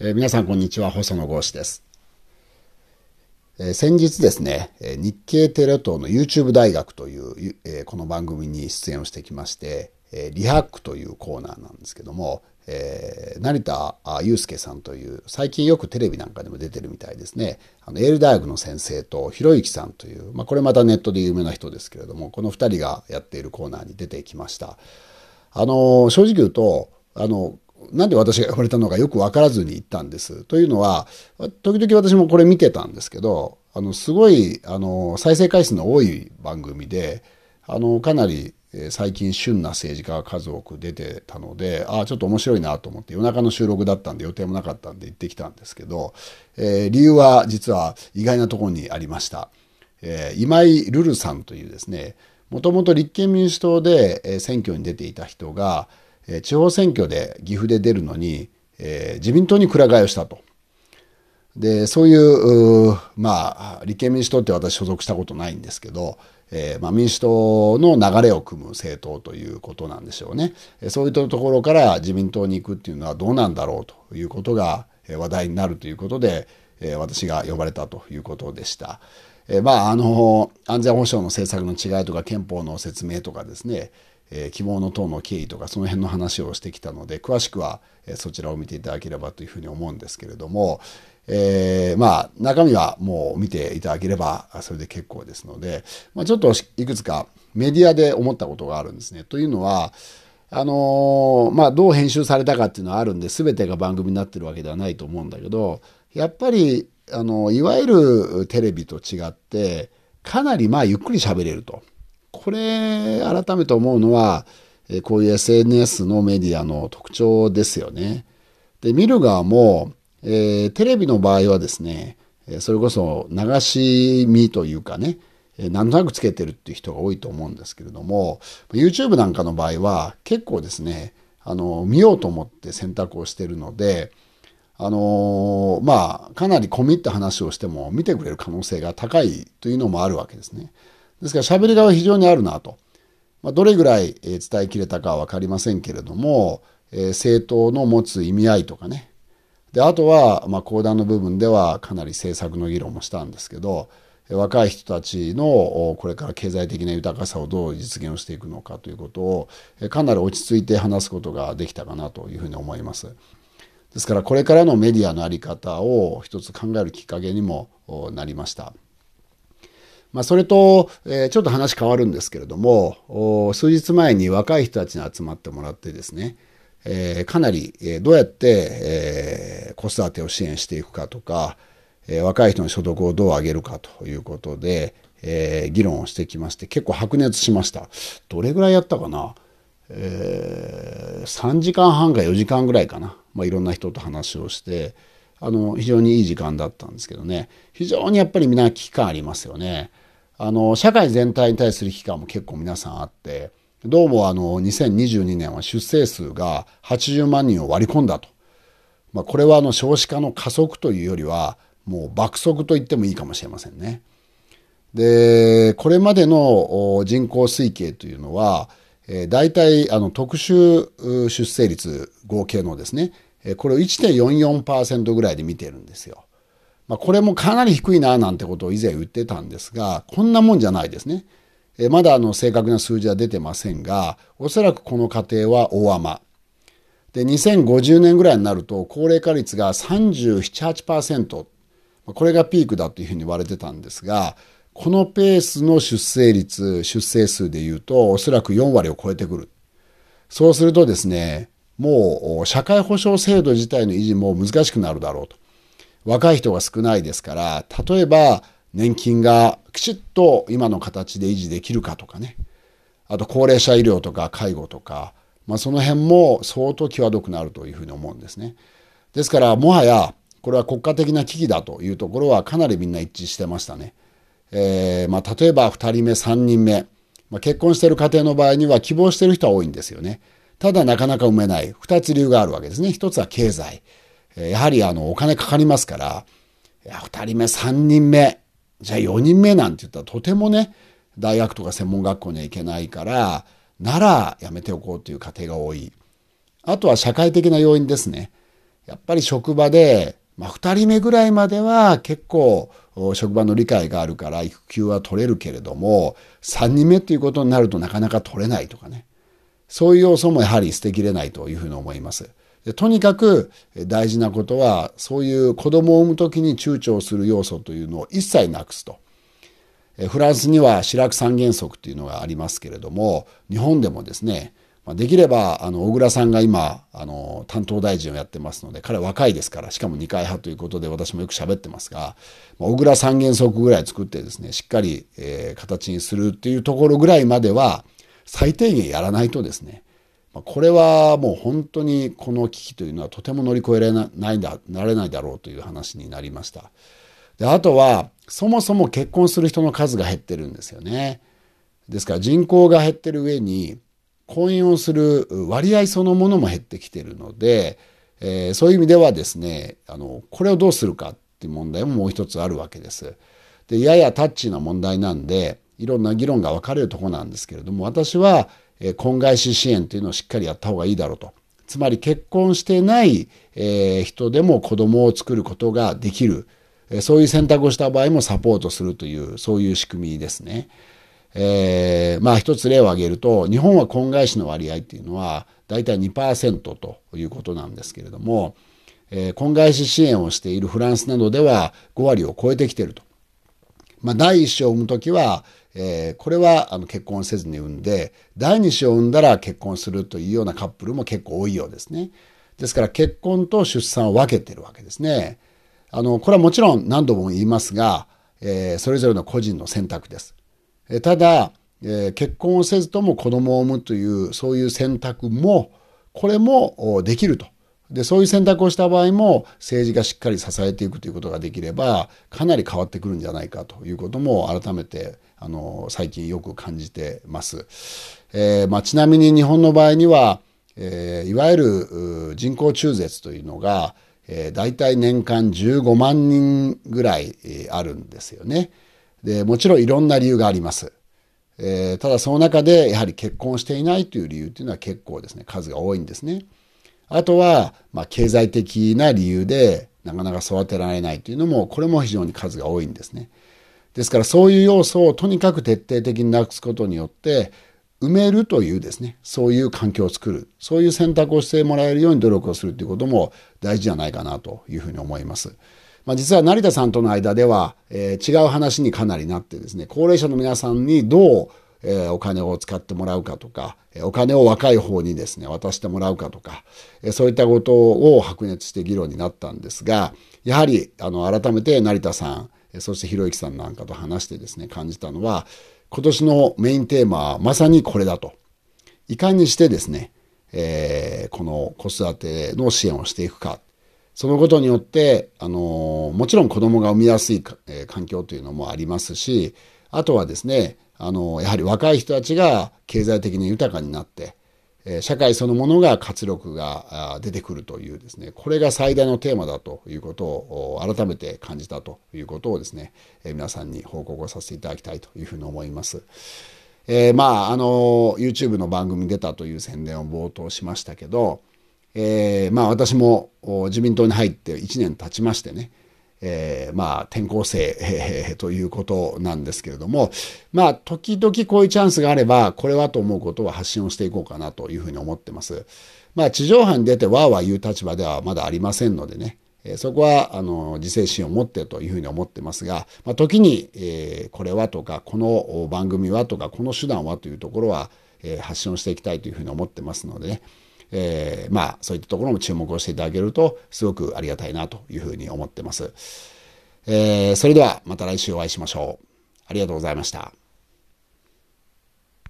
えー、皆さんこんにちは。細野豪志です、えー、先日ですね日経テレ東の YouTube 大学という、えー、この番組に出演をしてきまして、えー、リハックというコーナーなんですけども、えー、成田悠介さんという最近よくテレビなんかでも出てるみたいですね。あのエール大学の先生とひろゆきさんという、まあ、これまたネットで有名な人ですけれどもこの2人がやっているコーナーに出てきました。あの正直言うとあのなんで私が呼ばれたのかよく分からずに行ったんです。というのは時々私もこれ見てたんですけどあのすごいあの再生回数の多い番組であのかなり最近旬な政治家が数多く出てたのでああちょっと面白いなと思って夜中の収録だったんで予定もなかったんで行ってきたんですけど、えー、理由は実は意外なところにありました。えー、今井瑠々さんというですねもともと立憲民主党で選挙に出ていた人が地方選挙で岐阜で出るのに、えー、自民党にくら替えをしたと。でそういうまあ立憲民主党って私所属したことないんですけど、えーまあ、民主党の流れを組む政党ということなんでしょうね。そういったところから自民党に行くっていうのはどうなんだろうということが話題になるということで、えー、私が呼ばれたということでした。え、まああの安全保障の政策の違いとか憲法の説明とかですねえー、希望の党の経緯とかその辺の話をしてきたので詳しくは、え、そちらを見ていただければというふうに思うんですけれども、えー、まあ中身はもう見ていただければそれで結構ですので、まあ、ちょっといくつかメディアで思ったことがあるんですね。というのはあのまあ、どう編集されたかっていうのはあるんで全てが番組になってるわけではないと思うんだけどやっぱりあのいわゆるテレビと違ってかなりまあゆっくり喋れると。これ改めて思うのはこういう SNS のメディアの特徴ですよね。で見る側も、えー、テレビの場合はですねそれこそ流し見というかねなんとなくつけてるっていう人が多いと思うんですけれども YouTube なんかの場合は結構ですねあの見ようと思って選択をしてるのであのまあかなり込みった話をしても見てくれる可能性が高いというのもあるわけですね。ですから喋りがは非常にあるなと。まあ、どれぐらい伝えきれたかは分かりませんけれども、えー、政党の持つ意味合いとかねであとは、まあ、講談の部分ではかなり政策の議論もしたんですけど若い人たちのこれから経済的な豊かさをどう実現をしていくのかということをかなり落ち着いて話すことができたかなというふうに思います。ですからこれからのメディアの在り方を一つ考えるきっかけにもなりました。まあ、それと、えー、ちょっと話変わるんですけれども数日前に若い人たちに集まってもらってですね、えー、かなり、えー、どうやって、え、子育てを支援していくかとか、え、若い人の所得をどう上げるかということで、え、議論をしてきまして結構白熱しました。どれぐらいやったかな、えー、3時間半か4時間ぐらいかな、まあ、いろんな人と話をしてあの非常にいい時間だったんですけどね。非常にやっぱりみんな危機感ありますよね。あの社会全体に対する危機感も結構皆さんあってどうもあの2022年は出生数が80万人を割り込んだと、まあ、これはあの少子化の加速というよりはもう爆速と言ってもいいかもしれませんね。でこれまでの人口推計というのは、えー、大体あの特殊出生率合計のですねこれを1.44%ぐらいで見てるんですよ。まあ、これもかなり低いななんてことを以前言ってたんですがこんなもんじゃないですね。えまだあの正確な数字は出てませんがおそらくこの過程は大雨。で2050年ぐらいになると高齢化率が378%これがピークだというふうに言われてたんですがこのペースの出生率出生数でいうとおそらく4割を超えてくる。そうするとですねもう社会保障制度自体の維持も難しくなるだろうと。若い人が少ないですから例えば年金がきちっと今の形で維持できるかとかねあと高齢者医療とか介護とか、まあ、その辺も相当際どくなるというふうに思うんですね。ですからもはやこれは国家的な危機だというところはかなりみんな一致してましたね。えーまあ、例えば2人目3人目、まあ、結婚している家庭の場合には希望している人は多いんですよね。ただなかなか産めない2つ理由があるわけですね。1つは経済。やはりあのお金かかりますからいや2人目3人目じゃあ4人目なんて言ったらとてもね大学とか専門学校には行けないからならやめておこうという家庭が多い。あとは社会的な要因ですね。やっぱり職場で、まあ、2人目ぐらいまでは結構職場の理解があるから育休は取れるけれども3人目っていうことになるとなかなか取れないとかね。そういう要素もやはり捨てきれないというふうに思います。とにかく大事なことはそういう子供を産む時に躊躇する要素というのを一切なくすと。フランスにはシラク三原則というのがありますけれども日本でもですねできればあの小倉さんが今あの担当大臣をやってますので彼は若いですからしかも二階派ということで私もよく喋ってますが小倉三原則ぐらい作ってですねしっかり、えー、形にするっていうところぐらいまでは最低限やらないとですねこれはもう本当にこの危機というのはとても乗り越えられないだなれないだろうという話になりました。であとはそもそも結婚する人の数が減ってるんですよね。ですから人口が減ってる上に婚姻をする割合そのものも減ってきてるので、えー、そういう意味ではですねあのこれをどうするかっていう問題ももう一つあるわけです。でややタッチな問題なんでいろんな議論が分かれるとこなんですけれども私は婚外子支援というのをしっかりやった方がいいだろうと。つまり結婚してない人でも子供を作ることができる。そういう選択をした場合もサポートするという、そういう仕組みですね。えー、まあ一つ例を挙げると、日本は婚外子の割合っていうのは大体2%ということなんですけれども、えー、婚外子支援をしているフランスなどでは5割を超えてきていると。まあ第一子を産むときはえー、これはあの結婚せずに産んで第二子を産んだら結婚するというようなカップルも結構多いようですね。ですから結婚と出産を分けてるわけですね。あのこれはもちろん何度も言いますが、えー、それぞれの個人の選択です。えー、ただ、えー、結婚をせずとも子供を産むというそういう選択もこれもできると。でそういう選択をした場合も政治がしっかり支えていくということができればかなり変わってくるんじゃないかということも改めてあの最近よく感じてます。えーまあ、ちなみに日本の場合には、えー、いわゆる人工中絶というのが、えー、大体年間15万人ぐらい、え、あるんですよね。でもちろんいろんな理由があります。えー、ただその中でやはり結婚していないという理由というのは結構ですね数が多いんですね。あとは、まあ、経済的な理由でなかなか育てられないというのもこれも非常に数が多いんですね。ですからそういう要素をとにかく徹底的になくすことによって埋めるというですねそういう環境を作るそういう選択をしてもらえるように努力をするということも大事じゃないかなというふうに思います。まあ、実は成田さんとの間では、えー、違う話にかなりなってですね高齢者の皆さんにどうえお金を使ってもらうかとか、お金を若い方にですね、渡してもらうかとか、えそういったことを白熱して議論になったんですが、やはり、あの、改めて成田さん、そしてひろゆきさんなんかと話してですね、感じたのは、今年のメインテーマはまさにこれだと。いかにしてですね、えー、この子育ての支援をしていくか。そのことによって、あのもちろん子供が産みやすい、え環境というのもありますし、あとはですね、あのやはり若い人たちが経済的に豊かになって、社会そのものが活力が出てくるというですねこれが最大のテーマだということを改めて感じたということをですね皆さんに報告をさせていただきたいというふうに思います。えー、まああの YouTube の番組に出たという宣伝を冒頭しましたけど、えー、まあ私も自民党に入って1年経ちましてねえー、まあ、転校生、えー、ということなんですけれども、まあ、時々こういうチャンスがあれば、これはと思うことは発信をしていこうかなというふうに思ってます。まあ、地上波に出てわーわー言う立場ではまだありませんのでね、えー、そこは、あの、自制心を持ってというふうに思ってますが、まあ、時に、えー、これはとか、この番組はとか、この手段はというところは、えー、発信をしていきたいというふうに思ってますのでね、えー、まあそういったところも注目をしていただけるとすごくありがたいなというふうに思ってます。えー、それではまた来週お会いしましょう。ありがとうございました。